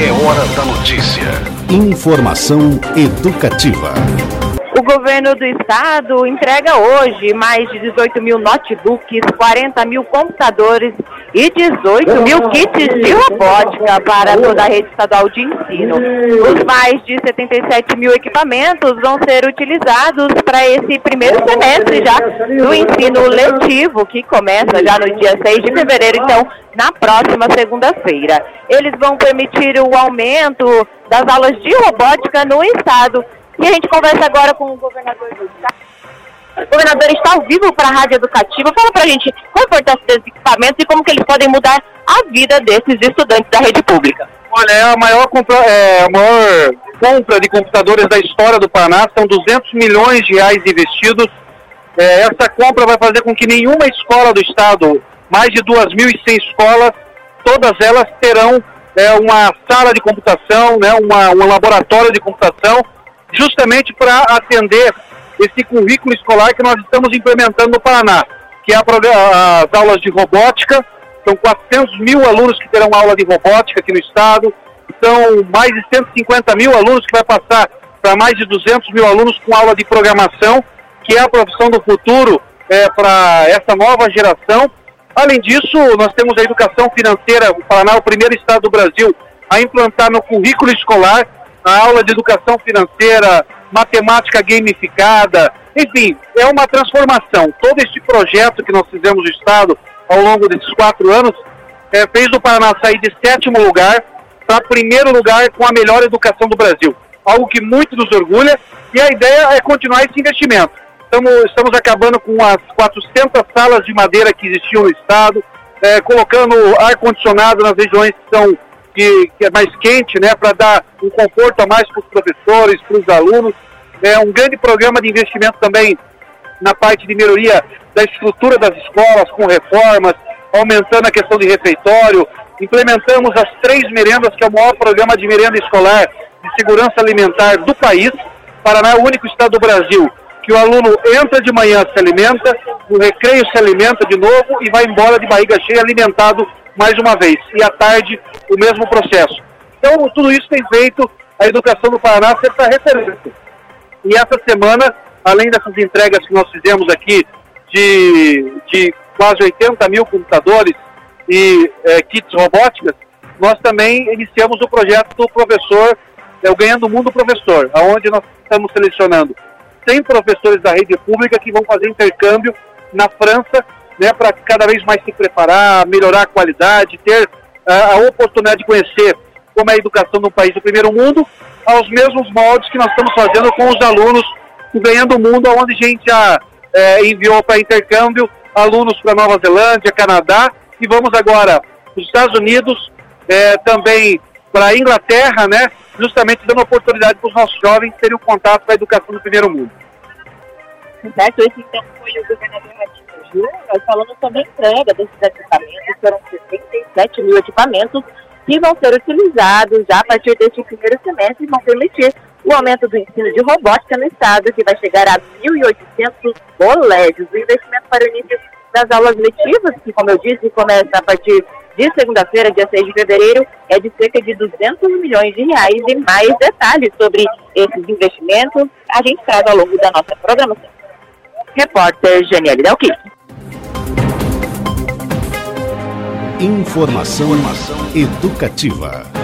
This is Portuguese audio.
É hora da notícia. Informação educativa. O governo do estado entrega hoje mais de 18 mil notebooks, 40 mil computadores e 18 mil kits de robótica para toda a rede estadual de ensino. Os mais de 77 mil equipamentos vão ser utilizados para esse primeiro semestre já do ensino letivo, que começa já no dia 6 de fevereiro, então na próxima segunda-feira. Eles vão permitir o aumento das aulas de robótica no estado. E a gente conversa agora com o governador do estado. O governador está ao vivo para a Rádio Educativa. Fala para a gente qual a importância desses equipamentos e como que eles podem mudar a vida desses estudantes da rede pública. Olha, é a maior, compra, é, a maior compra de computadores da história do Paraná. São 200 milhões de reais investidos. É, essa compra vai fazer com que nenhuma escola do estado, mais de 2.100 escolas, todas elas terão é, uma sala de computação, né, uma, um laboratório de computação, justamente para atender esse currículo escolar que nós estamos implementando no Paraná, que é as aulas de robótica. São 400 mil alunos que terão aula de robótica aqui no estado. São mais de 150 mil alunos que vai passar para mais de 200 mil alunos com aula de programação, que é a profissão do futuro é, para essa nova geração. Além disso, nós temos a educação financeira. O Paraná é o primeiro estado do Brasil a implantar no currículo escolar a aula de educação financeira, matemática gamificada, enfim, é uma transformação. Todo este projeto que nós fizemos no Estado ao longo desses quatro anos é, fez o Paraná sair de sétimo lugar para primeiro lugar com a melhor educação do Brasil. Algo que muito nos orgulha e a ideia é continuar esse investimento. Estamos, estamos acabando com as 400 salas de madeira que existiam no Estado, é, colocando ar-condicionado nas regiões que são que, que é mais quente, né, para dar um conforto a mais para os professores, para os alunos. É um grande programa de investimento também na parte de melhoria da estrutura das escolas, com reformas, aumentando a questão de refeitório. Implementamos as três merendas, que é o maior programa de merenda escolar de segurança alimentar do país. Paraná é o único estado do Brasil que o aluno entra de manhã, se alimenta, no recreio se alimenta de novo e vai embora de barriga cheia alimentado mais uma vez. E à tarde, o mesmo processo. Então, tudo isso tem feito a educação do Paraná ser essa referência. E essa semana, além dessas entregas que nós fizemos aqui de, de quase 80 mil computadores e é, kits robóticas, nós também iniciamos o projeto do professor, é, o Ganhando Mundo Professor, onde nós estamos selecionando 100 professores da rede pública que vão fazer intercâmbio na França né, para cada vez mais se preparar, melhorar a qualidade, ter uh, a oportunidade de conhecer como é a educação no país do primeiro mundo, aos mesmos moldes que nós estamos fazendo com os alunos do Ganhando o Mundo, onde a gente já uh, enviou para intercâmbio alunos para Nova Zelândia, Canadá, e vamos agora para os Estados Unidos, uh, também para a Inglaterra, né, justamente dando oportunidade para os nossos jovens terem um contato com a educação do primeiro mundo. Certo, esse então foi o governador Júnior, falando sobre a entrega desses equipamentos, foram 67 mil equipamentos que vão ser utilizados já a partir deste primeiro semestre e vão permitir o aumento do ensino de robótica no estado, que vai chegar a 1.800 colégios. O investimento para o início das aulas letivas, que, como eu disse, começa a partir de segunda-feira, dia 6 de fevereiro, é de cerca de 200 milhões de reais. E mais detalhes sobre esses investimentos a gente traz ao longo da nossa programação. Repórter Janiele Dalqui. Informação educativa.